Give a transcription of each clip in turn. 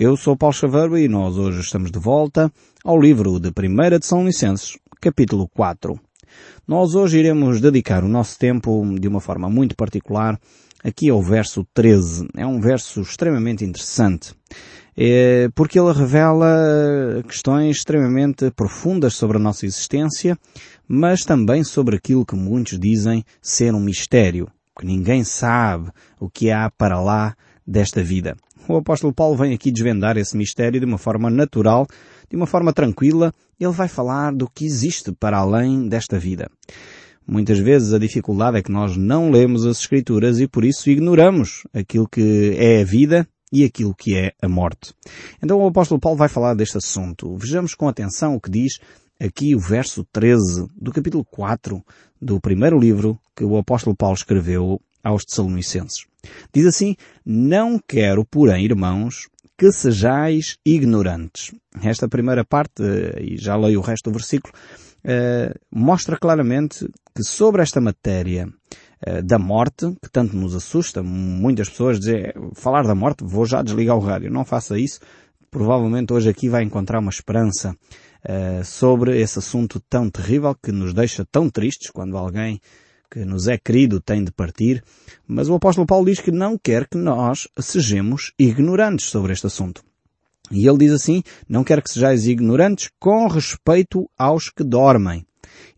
Eu sou Paulo Chaveiro e nós hoje estamos de volta ao livro de 1 de São Licenses, capítulo 4. Nós hoje iremos dedicar o nosso tempo de uma forma muito particular aqui ao verso 13. É um verso extremamente interessante. É porque ele revela questões extremamente profundas sobre a nossa existência, mas também sobre aquilo que muitos dizem ser um mistério, que ninguém sabe o que há para lá desta vida. O apóstolo Paulo vem aqui desvendar esse mistério de uma forma natural, de uma forma tranquila. Ele vai falar do que existe para além desta vida. Muitas vezes a dificuldade é que nós não lemos as Escrituras e por isso ignoramos aquilo que é a vida e aquilo que é a morte. Então o apóstolo Paulo vai falar deste assunto. Vejamos com atenção o que diz aqui o verso 13 do capítulo 4 do primeiro livro que o apóstolo Paulo escreveu aos Tessalonicenses. Diz assim, não quero, porém, irmãos, que sejais ignorantes. Esta primeira parte, e já leio o resto do versículo, eh, mostra claramente que sobre esta matéria eh, da morte, que tanto nos assusta, muitas pessoas dizem, falar da morte, vou já desligar o rádio. Não faça isso. Provavelmente hoje aqui vai encontrar uma esperança sobre esse assunto tão terrível que nos deixa tão tristes quando alguém que nos é querido tem de partir, mas o apóstolo Paulo diz que não quer que nós sejamos ignorantes sobre este assunto. E ele diz assim, não quer que sejais ignorantes com respeito aos que dormem.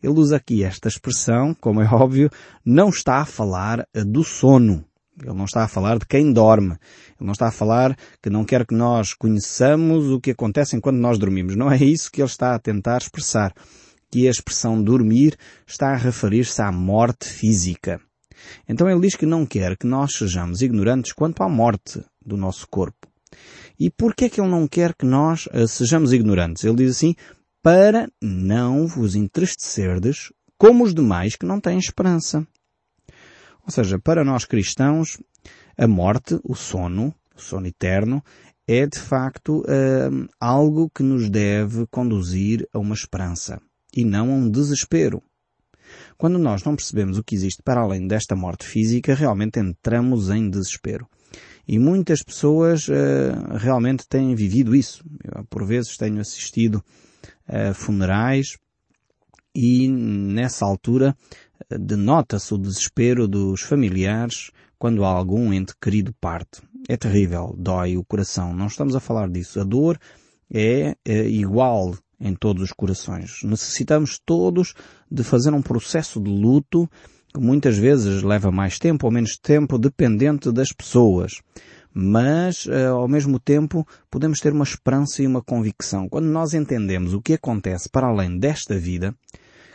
Ele usa aqui esta expressão, como é óbvio, não está a falar do sono. Ele não está a falar de quem dorme. Ele não está a falar que não quer que nós conheçamos o que acontece enquanto nós dormimos. Não é isso que ele está a tentar expressar que a expressão dormir está a referir-se à morte física. Então ele diz que não quer que nós sejamos ignorantes quanto à morte do nosso corpo. E por que é que ele não quer que nós uh, sejamos ignorantes? Ele diz assim, para não vos entristecerdes como os demais que não têm esperança. Ou seja, para nós cristãos, a morte, o sono, o sono eterno, é de facto uh, algo que nos deve conduzir a uma esperança e não a um desespero. Quando nós não percebemos o que existe para além desta morte física, realmente entramos em desespero. E muitas pessoas uh, realmente têm vivido isso. Eu, por vezes tenho assistido a funerais e nessa altura uh, denota-se o desespero dos familiares quando algum ente querido parte. É terrível, dói o coração. Não estamos a falar disso. A dor é, é igual em todos os corações. Necessitamos todos de fazer um processo de luto que muitas vezes leva mais tempo ou menos tempo dependente das pessoas. Mas, eh, ao mesmo tempo, podemos ter uma esperança e uma convicção. Quando nós entendemos o que acontece para além desta vida,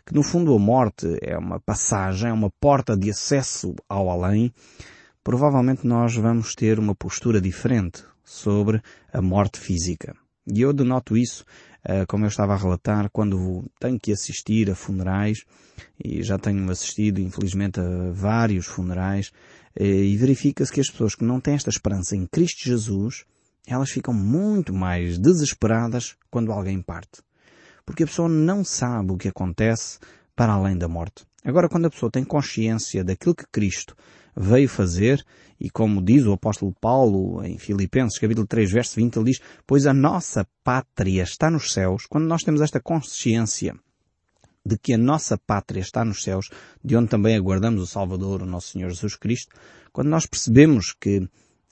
que no fundo a morte é uma passagem, é uma porta de acesso ao além, provavelmente nós vamos ter uma postura diferente sobre a morte física. E eu denoto isso eh, como eu estava a relatar, quando tenho que assistir a funerais, e já tenho assistido, infelizmente, a vários funerais, eh, e verifica-se que as pessoas que não têm esta esperança em Cristo Jesus, elas ficam muito mais desesperadas quando alguém parte. Porque a pessoa não sabe o que acontece para além da morte. Agora, quando a pessoa tem consciência daquilo que Cristo veio fazer, e como diz o apóstolo Paulo em Filipenses capítulo 3 verso 20, ele diz, pois a nossa pátria está nos céus, quando nós temos esta consciência de que a nossa pátria está nos céus, de onde também aguardamos o Salvador, o nosso Senhor Jesus Cristo, quando nós percebemos que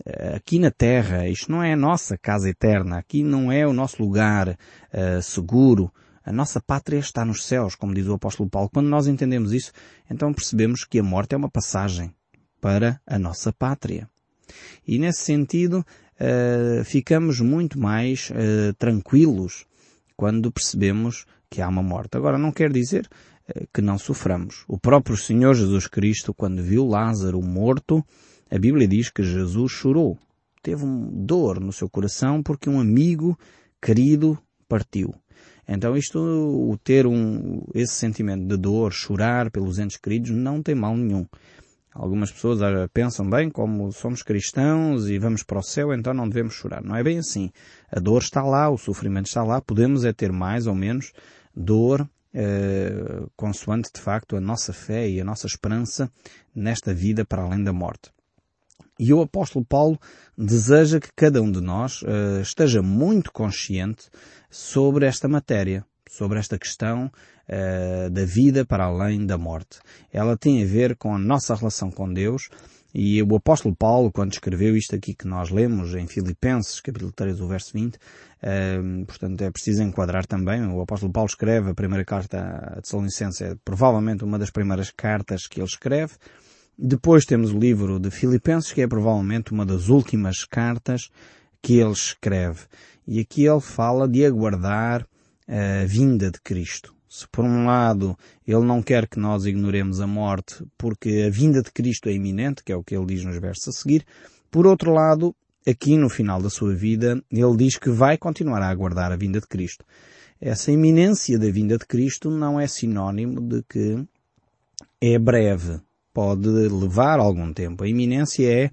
eh, aqui na Terra isto não é a nossa casa eterna, aqui não é o nosso lugar uh, seguro, a nossa pátria está nos céus, como diz o apóstolo Paulo. Quando nós entendemos isso, então percebemos que a morte é uma passagem para a nossa pátria. E nesse sentido, uh, ficamos muito mais uh, tranquilos quando percebemos que há uma morte. Agora, não quer dizer uh, que não soframos. O próprio Senhor Jesus Cristo, quando viu Lázaro morto, a Bíblia diz que Jesus chorou. Teve um dor no seu coração porque um amigo querido partiu. Então isto, o ter um, esse sentimento de dor, chorar pelos entes queridos, não tem mal nenhum. Algumas pessoas ah, pensam bem, como somos cristãos e vamos para o céu, então não devemos chorar. Não é bem assim. A dor está lá, o sofrimento está lá, podemos é ter mais ou menos dor, eh, consoante de facto a nossa fé e a nossa esperança nesta vida para além da morte. E o apóstolo Paulo deseja que cada um de nós uh, esteja muito consciente sobre esta matéria, sobre esta questão uh, da vida para além da morte. Ela tem a ver com a nossa relação com Deus e o apóstolo Paulo, quando escreveu isto aqui que nós lemos em Filipenses, capítulo 3, o verso 20, uh, eh, portanto é preciso enquadrar também, o apóstolo Paulo escreve a primeira carta a Tessalonicenses, é provavelmente uma das primeiras cartas que ele escreve, depois temos o livro de Filipenses, que é provavelmente uma das últimas cartas que ele escreve. E aqui ele fala de aguardar a vinda de Cristo. Se por um lado ele não quer que nós ignoremos a morte porque a vinda de Cristo é iminente, que é o que ele diz nos versos a seguir, por outro lado, aqui no final da sua vida, ele diz que vai continuar a aguardar a vinda de Cristo. Essa iminência da vinda de Cristo não é sinónimo de que é breve pode levar algum tempo. A iminência é,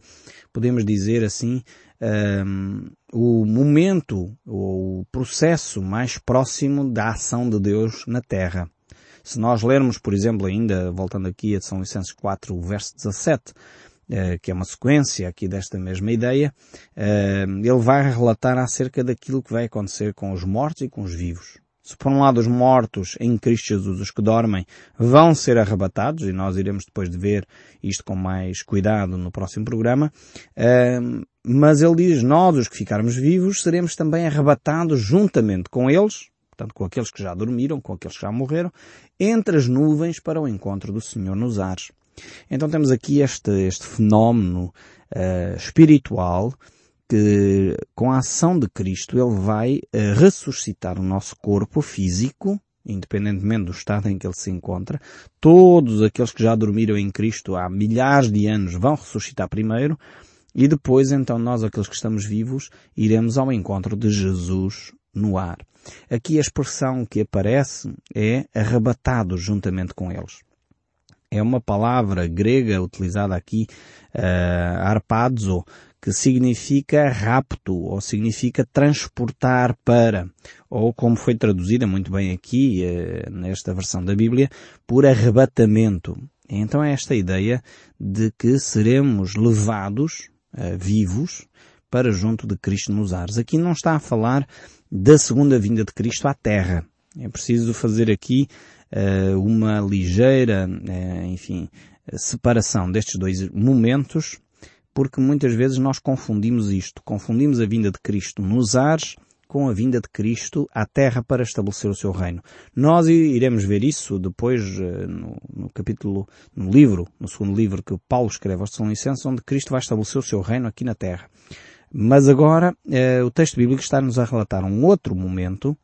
podemos dizer assim, um, o momento, o processo mais próximo da ação de Deus na Terra. Se nós lermos, por exemplo, ainda, voltando aqui a São Licenses 4, o verso 17, eh, que é uma sequência aqui desta mesma ideia, ele vai relatar acerca daquilo que vai acontecer com os mortos e com os vivos. Se por um lado os mortos em Cristo Jesus, os que dormem, vão ser arrebatados, e nós iremos depois de ver isto com mais cuidado no próximo programa, mas ele diz, nós os que ficarmos vivos seremos também arrebatados juntamente com eles, portanto com aqueles que já dormiram, com aqueles que já morreram, entre as nuvens para o encontro do Senhor nos ares. Então temos aqui este, este fenómeno uh, espiritual que com a ação de Cristo ele vai uh, ressuscitar o nosso corpo físico, independentemente do estado em que ele se encontra. Todos aqueles que já dormiram em Cristo há milhares de anos vão ressuscitar primeiro e depois então nós, aqueles que estamos vivos, iremos ao encontro de Jesus no ar. Aqui a expressão que aparece é arrebatados juntamente com eles. É uma palavra grega utilizada aqui, uh, arpadzo, que significa rapto, ou significa transportar para, ou como foi traduzida muito bem aqui, eh, nesta versão da Bíblia, por arrebatamento. Então é esta ideia de que seremos levados, eh, vivos, para junto de Cristo nos ares. Aqui não está a falar da segunda vinda de Cristo à Terra. É preciso fazer aqui uh, uma ligeira, uh, enfim, separação destes dois momentos porque muitas vezes nós confundimos isto. Confundimos a vinda de Cristo nos ares com a vinda de Cristo à terra para estabelecer o seu reino. Nós iremos ver isso depois eh, no, no, capítulo, no livro, no segundo livro que Paulo escreve aos Tessalonicenses, onde Cristo vai estabelecer o seu reino aqui na terra. Mas agora, eh, o texto bíblico está-nos a relatar um outro momento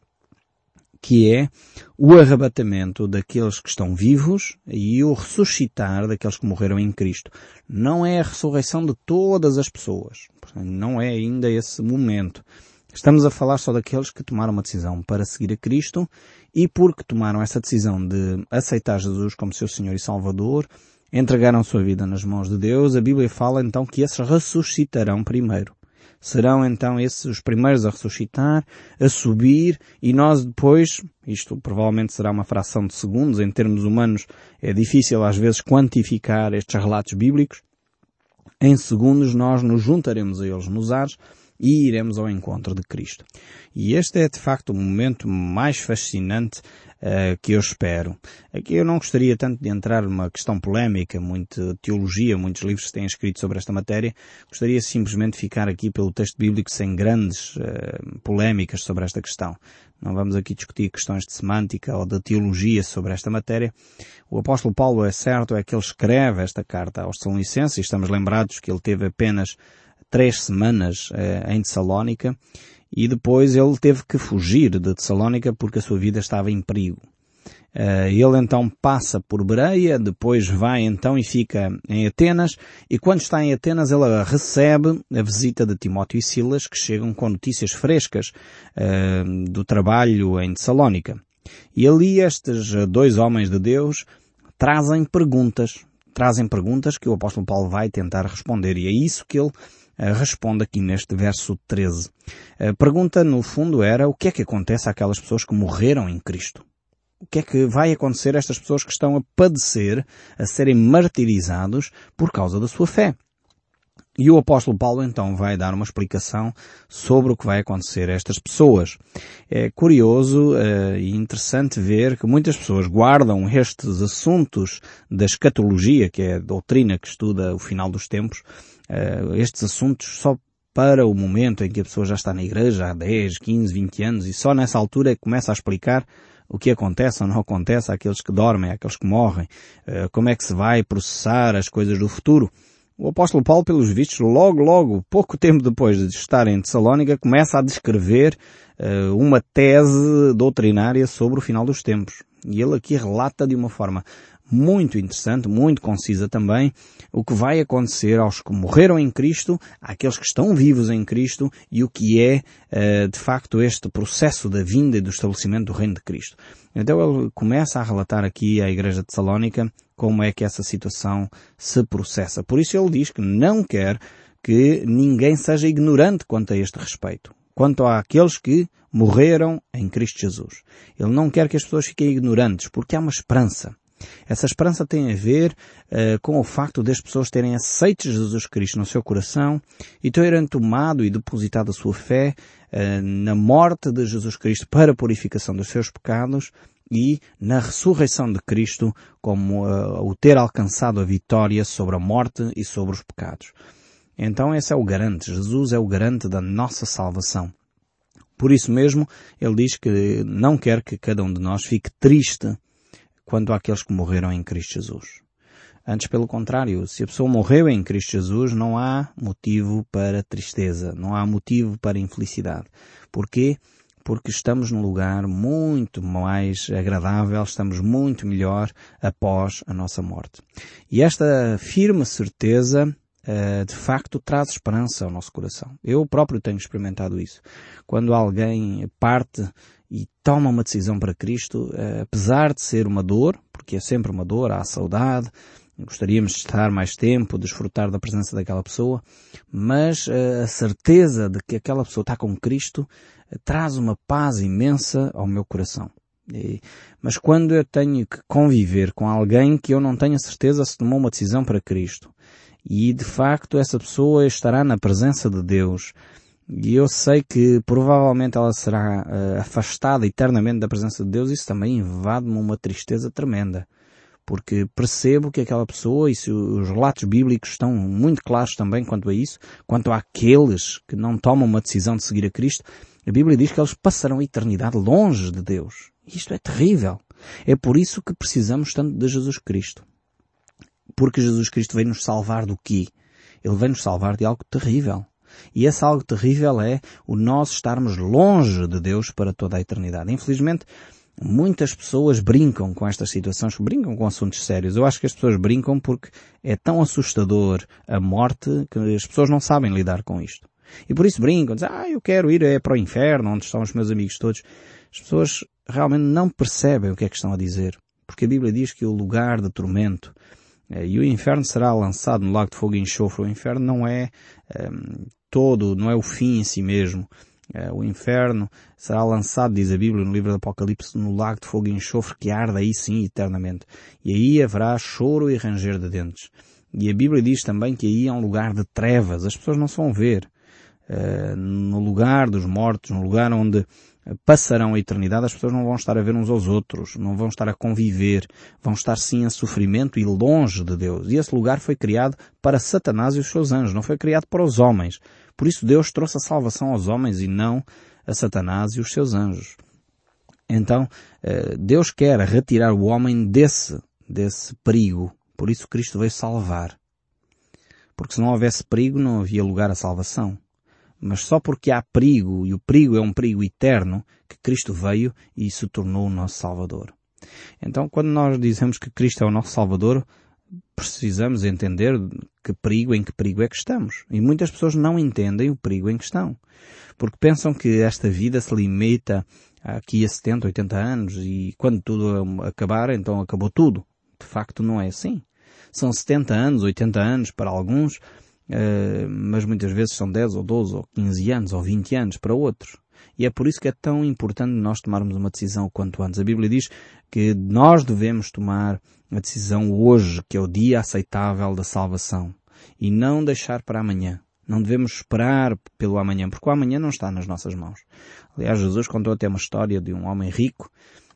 que é o arrebatamento daqueles que estão vivos e o ressuscitar daqueles que morreram em Cristo. Não é a ressurreição de todas as pessoas. Não é ainda esse momento. Estamos a falar só daqueles que tomaram uma decisão para seguir a Cristo e porque tomaram essa decisão de aceitar Jesus como seu Senhor e Salvador, entregaram sua vida nas mãos de Deus, a Bíblia fala então que esses ressuscitarão primeiro. Serão então esses os primeiros a ressuscitar, a subir, e nós depois, isto provavelmente será uma fração de segundos, em termos humanos é difícil às vezes quantificar estes relatos bíblicos, em segundos nós nos juntaremos a eles nos ares e iremos ao encontro de Cristo. E este é de facto o momento mais fascinante uh, que eu espero. Aqui eu não gostaria tanto de entrar numa questão polémica, muita teologia, muitos livros têm escrito sobre esta matéria. Gostaria simplesmente de ficar aqui pelo texto bíblico sem grandes uh, polémicas sobre esta questão. Não vamos aqui discutir questões de semântica ou de teologia sobre esta matéria. O apóstolo Paulo é certo, é que ele escreve esta carta aos Tessalonicenses e estamos lembrados que ele teve apenas três semanas uh, em Tessalónica e depois ele teve que fugir de Tessalónica porque a sua vida estava em perigo. Uh, ele então passa por Bereia, depois vai então e fica em Atenas, e quando está em Atenas ele recebe a visita de Timóteo e Silas, que chegam com notícias frescas uh, do trabalho em Tessalónica. E ali estes dois homens de Deus trazem perguntas, trazem perguntas que o apóstolo Paulo vai tentar responder, e é isso que ele responde aqui neste verso 13. A pergunta, no fundo, era o que é que acontece àquelas pessoas que morreram em Cristo? O que é que vai acontecer a estas pessoas que estão a padecer, a serem martirizados por causa da sua fé? E o apóstolo Paulo então vai dar uma explicação sobre o que vai acontecer a estas pessoas. É curioso uh, e interessante ver que muitas pessoas guardam estes assuntos da escatologia, que é a doutrina que estuda o final dos tempos, uh, estes assuntos só para o momento em que a pessoa já está na igreja há 10, 15, 20 anos e só nessa altura é começa a explicar o que acontece ou não acontece àqueles que dormem, àqueles que morrem, uh, como é que se vai processar as coisas do futuro. O apóstolo Paulo, pelos vistos, logo, logo, pouco tempo depois de estar em Tessalónica, começa a descrever uh, uma tese doutrinária sobre o final dos tempos. E ele aqui relata de uma forma muito interessante, muito concisa também, o que vai acontecer aos que morreram em Cristo, àqueles que estão vivos em Cristo e o que é, uh, de facto, este processo da vinda e do estabelecimento do reino de Cristo. Então ele começa a relatar aqui à Igreja de Salónica como é que essa situação se processa. Por isso ele diz que não quer que ninguém seja ignorante quanto a este respeito. Quanto àqueles que morreram em Cristo Jesus. Ele não quer que as pessoas fiquem ignorantes, porque há uma esperança. Essa esperança tem a ver uh, com o facto das pessoas terem aceito Jesus Cristo no seu coração e terem tomado e depositado a sua fé uh, na morte de Jesus Cristo para a purificação dos seus pecados e na ressurreição de Cristo como uh, o ter alcançado a vitória sobre a morte e sobre os pecados. Então esse é o garante. Jesus é o garante da nossa salvação. Por isso mesmo, ele diz que não quer que cada um de nós fique triste quanto àqueles que morreram em Cristo Jesus. Antes, pelo contrário, se a pessoa morreu em Cristo Jesus, não há motivo para tristeza, não há motivo para infelicidade. Porquê? Porque estamos num lugar muito mais agradável, estamos muito melhor após a nossa morte. E esta firme certeza Uh, de facto traz esperança ao nosso coração. Eu próprio tenho experimentado isso. Quando alguém parte e toma uma decisão para Cristo, uh, apesar de ser uma dor, porque é sempre uma dor, há saudade, gostaríamos de estar mais tempo, desfrutar da presença daquela pessoa, mas uh, a certeza de que aquela pessoa está com Cristo uh, traz uma paz imensa ao meu coração. Mas quando eu tenho que conviver com alguém que eu não tenho a certeza se tomou uma decisão para Cristo, e de facto essa pessoa estará na presença de Deus, e eu sei que provavelmente ela será uh, afastada eternamente da presença de Deus. Isso também invade-me uma tristeza tremenda. Porque percebo que aquela pessoa, e se os relatos bíblicos estão muito claros também quanto a isso, quanto àqueles que não tomam uma decisão de seguir a Cristo, a Bíblia diz que eles passarão a eternidade longe de Deus. Isto é terrível. É por isso que precisamos tanto de Jesus Cristo. Porque Jesus Cristo veio nos salvar do quê? Ele veio nos salvar de algo terrível. E esse algo terrível é o nós estarmos longe de Deus para toda a eternidade. Infelizmente, muitas pessoas brincam com estas situações, brincam com assuntos sérios. Eu acho que as pessoas brincam porque é tão assustador a morte que as pessoas não sabem lidar com isto. E por isso brincam, dizem, ah, eu quero ir é para o inferno, onde estão os meus amigos todos. As pessoas realmente não percebem o que é que estão a dizer. Porque a Bíblia diz que o lugar de tormento eh, e o inferno será lançado no lago de fogo e enxofre. O inferno não é um, ehm, todo, não é o fim em si mesmo. É, o inferno será lançado, diz a Bíblia no livro do Apocalipse, no lago de fogo e enxofre que arde aí sim eternamente. E aí haverá choro e ranger de dentes. E a Bíblia diz também que aí é um lugar de trevas. As pessoas não se vão ver. Uh, no lugar dos mortos, no lugar onde passarão a eternidade, as pessoas não vão estar a ver uns aos outros, não vão estar a conviver, vão estar sim a sofrimento e longe de Deus. E esse lugar foi criado para Satanás e os seus anjos, não foi criado para os homens. Por isso Deus trouxe a salvação aos homens e não a Satanás e os seus anjos. Então, eh, Deus quer retirar o homem desse, desse perigo. Por isso Cristo veio salvar. Porque se não houvesse perigo, não havia lugar à salvação mas só porque há perigo, e o perigo é um perigo eterno, que Cristo veio e se tornou o nosso Salvador. Então, quando nós dizemos que Cristo é o nosso Salvador, precisamos entender que perigo, em que perigo é que estamos. E muitas pessoas não entendem o perigo em que estão. Porque pensam que esta vida se limita aqui a 70, 80 anos e quando tudo acabar, então acabou tudo. De facto não é assim. São 70 anos, 80 anos para alguns, mas muitas vezes são 10 ou 12 ou 15 anos ou 20 anos para outros. E é por isso que é tão importante nós tomarmos uma decisão o quanto antes. A Bíblia diz que nós devemos tomar a decisão hoje, que é o dia aceitável da salvação. e não deixar para amanhã. Não devemos esperar pelo amanhã, porque o amanhã não está nas nossas mãos. Aliás, Jesus contou até uma história de um homem rico eh,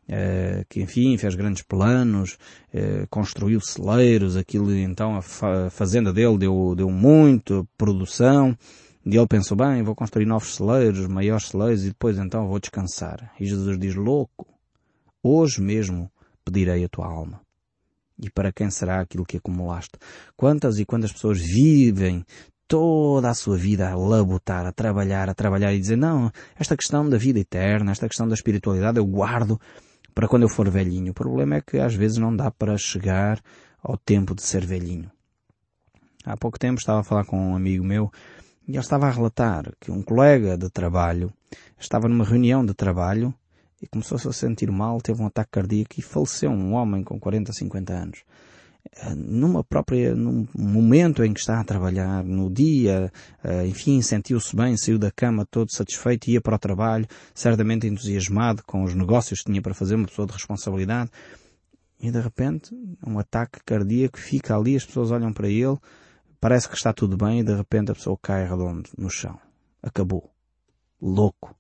que enfim fez grandes planos, eh, construiu celeiros, aquilo então a fazenda dele deu, deu muito produção, e ele pensou, bem, vou construir novos celeiros, maiores celeiros, e depois então vou descansar. E Jesus diz, louco, hoje mesmo pedirei a tua alma. E para quem será aquilo que acumulaste? Quantas e quantas pessoas vivem toda a sua vida a labutar, a trabalhar, a trabalhar e dizer, não, esta questão da vida eterna, esta questão da espiritualidade eu guardo para quando eu for velhinho. O problema é que às vezes não dá para chegar ao tempo de ser velhinho. Há pouco tempo estava a falar com um amigo meu e ele estava a relatar que um colega de trabalho estava numa reunião de trabalho e começou-se a sentir mal, teve um ataque cardíaco e faleceu um homem com 40, 50 anos. Numa própria, num momento em que está a trabalhar, no dia, eh, enfim, sentiu-se bem, saiu da cama todo satisfeito, ia para o trabalho, certamente entusiasmado com os negócios que tinha para fazer, uma pessoa de responsabilidade, e de repente, um ataque cardíaco fica ali, as pessoas olham para ele, parece que está tudo bem, e de repente a pessoa cai redondo no chão. Acabou. Louco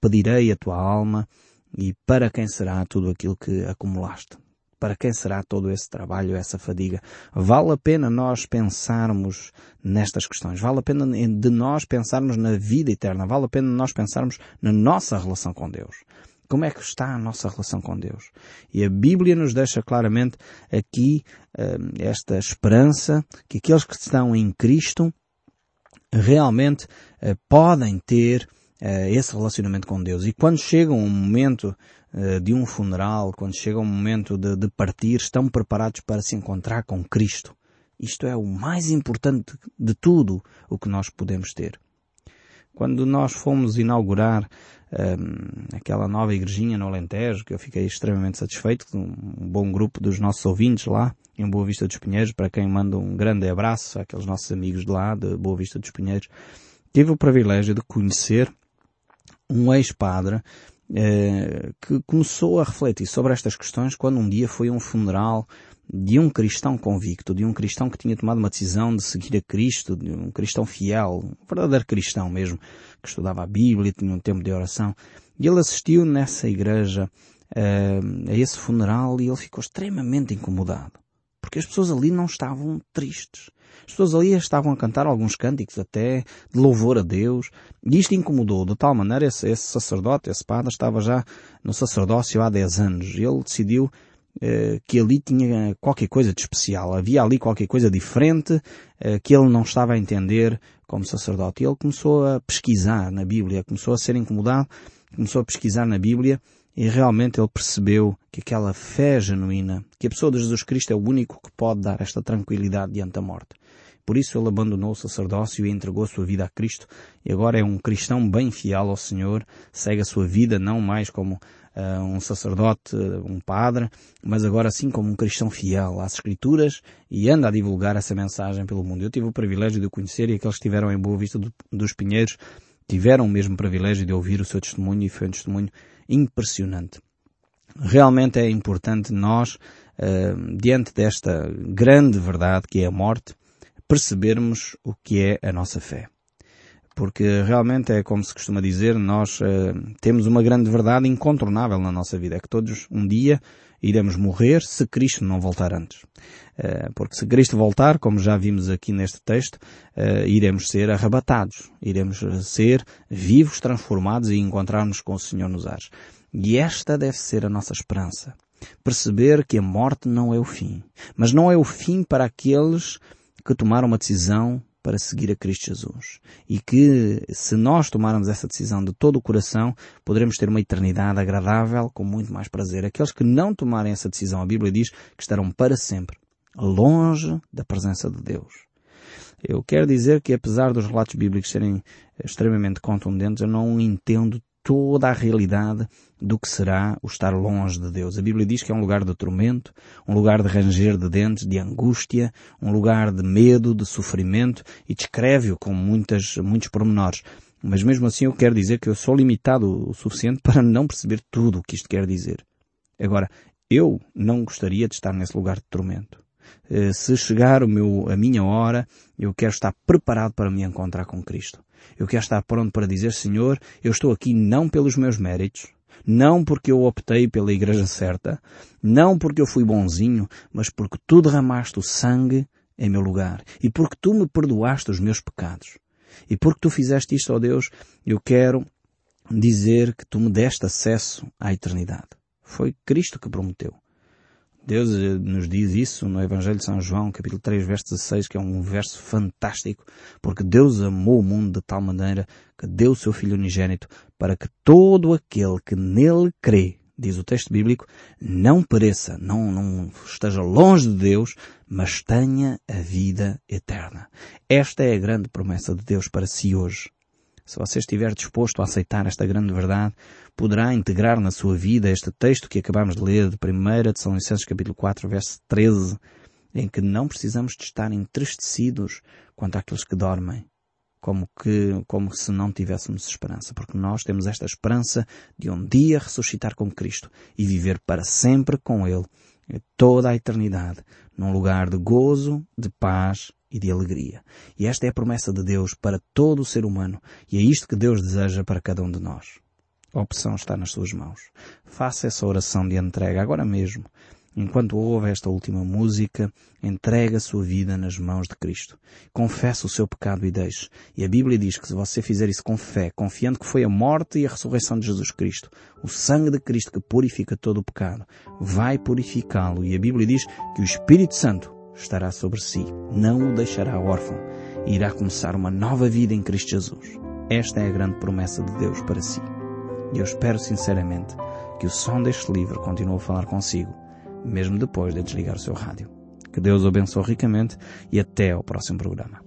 pedirei a tua alma e para quem será tudo aquilo que acumulaste? Para quem será todo esse trabalho, essa fadiga? Vale a pena nós pensarmos nestas questões. Vale a pena de nós pensarmos na vida eterna. Vale a pena nós pensarmos na nossa relação com Deus. Como é que está a nossa relação com Deus? E a Bíblia nos deixa claramente aqui uh, esta esperança que aqueles que estão em Cristo realmente uh, podem ter uh, esse relacionamento com Deus. E quando chega um momento de um funeral, quando chega um momento de, de partir, estão preparados para se encontrar com Cristo. Isto é o mais importante de tudo o que nós podemos ter. Quando nós fomos inaugurar um, ehm, aquela nova igrejinha no Alentejo, que eu fiquei extremamente satisfeito, com um bom grupo dos nossos ouvintes lá, em Boa Vista dos Pinheiros, para quem manda um grande abraço àqueles nossos amigos de lá, de Boa Vista dos Pinheiros, tive o privilégio de conhecer um ex-padre eh, que começou a refletir sobre estas questões quando um dia foi um funeral de um cristão convicto, de um cristão que tinha tomado uma decisão de seguir a Cristo, de um cristão fiel, um verdadeiro cristão mesmo, que estudava a Bíblia, tinha um tempo de oração. E ele assistiu nessa igreja uh, a esse funeral e ele ficou extremamente incomodado. Porque as pessoas ali não estavam tristes. As pessoas ali estavam a cantar alguns cânticos até de louvor a Deus. E isto incomodou de tal maneira esse, esse sacerdote, esse padre, estava já no sacerdócio há 10 anos. Ele decidiu eh, que ali tinha qualquer coisa de especial. Havia ali qualquer coisa diferente eh, que ele não estava a entender como sacerdote. E ele começou a pesquisar na Bíblia, começou a ser incomodado, começou a pesquisar na Bíblia e realmente ele percebeu que aquela fé genuína, que a pessoa de Jesus Cristo é o único que pode dar esta tranquilidade diante da morte. Por isso ele abandonou o sacerdócio e entregou a sua vida a Cristo e agora é um cristão bem fiel ao Senhor, segue a sua vida não mais como uh, um sacerdote, um padre, mas agora sim como um cristão fiel às Escrituras e anda a divulgar essa mensagem pelo mundo. Eu tive o privilégio de o conhecer e aqueles que estiveram em Boa Vista do, dos Pinheiros tiveram o mesmo privilégio de ouvir o seu testemunho e foi um testemunho impressionante. Realmente é importante nós, uh, diante desta grande verdade que é a morte, percebermos o que é a nossa fé. Porque realmente é como se costuma dizer, nós uh, temos uma grande verdade incontornável na nossa vida. É que todos um dia iremos morrer se Cristo não voltar antes. Uh, porque se Cristo voltar, como já vimos aqui neste texto, uh, iremos ser arrebatados. Iremos ser vivos, transformados e encontrar-nos com o Senhor nos ares. E esta deve ser a nossa esperança. Perceber que a morte não é o fim. Mas não é o fim para aqueles que tomaram uma decisão para seguir a Cristo Jesus. E que, se nós tomarmos essa decisão de todo o coração, poderemos ter uma eternidade agradável com muito mais prazer. Aqueles que não tomarem essa decisão, a Bíblia diz que estarão para sempre longe da presença de Deus. Eu quero dizer que apesar dos relatos bíblicos serem extremamente contundentes, eu não entendo toda a realidade do que será o estar longe de Deus. A Bíblia diz que é um lugar de tormento, um lugar de ranger de dentes, de angústia, um lugar de medo, de sofrimento e descreve-o com muitas, muitos pormenores. Mas mesmo assim eu quero dizer que eu sou limitado o suficiente para não perceber tudo o que isto quer dizer. Agora, eu não gostaria de estar nesse lugar de tormento. Eh, se chegar o meu, a minha hora, eu quero estar preparado para me encontrar com Cristo. Eu quero estar pronto para dizer, Senhor, eu estou aqui não pelos meus méritos, não porque eu optei pela igreja certa, não porque eu fui bonzinho, mas porque tu derramaste o sangue em meu lugar e porque tu me perdoaste os meus pecados. E porque tu fizeste isto, ó Deus, eu quero dizer que tu me deste acesso à eternidade. Foi Cristo que prometeu. Deus eh, nos diz isso no Evangelho de São João, capítulo 3, verso 16, que é um verso fantástico, porque Deus amou o mundo de tal maneira que deu o seu Filho unigênito para que todo aquele que nele crê, diz o texto bíblico, não pereça, não, não esteja longe de Deus, mas tenha a vida eterna. Esta é a grande promessa de Deus para si hoje. Se você estiver disposto a aceitar esta grande verdade, poderá integrar na sua vida este texto que acabamos de ler de 1 de São Licenses capítulo 4, verso 13, em que não precisamos de estar entristecidos quanto àqueles que dormem, como que, como se não tivéssemos esperança, porque nós temos esta esperança de um dia ressuscitar com Cristo e viver para sempre com Ele, toda a eternidade, num lugar de gozo, de paz e de alegria. E esta é a promessa de Deus para todo o ser humano. E é isto que Deus deseja para cada um de nós. A opção está nas suas mãos. Faça essa oração de entrega agora mesmo. Enquanto ouve esta última música, entregue a sua vida nas mãos de Cristo. Confesse o seu pecado e deixe. E a Bíblia diz que se você fizer isso com fé, confiando que foi a morte e a ressurreição de Jesus Cristo, o sangue de Cristo que purifica todo o pecado, vai purificá-lo. E a Bíblia diz que o Espírito Santo estará sobre si, não o deixará órfão e irá começar uma nova vida em Cristo Jesus. Esta é a grande promessa de Deus para si. E eu espero sinceramente que o som deste livro continue a falar consigo, mesmo depois de desligar o seu rádio. Que Deus o abençoe ricamente e até ao próximo programa.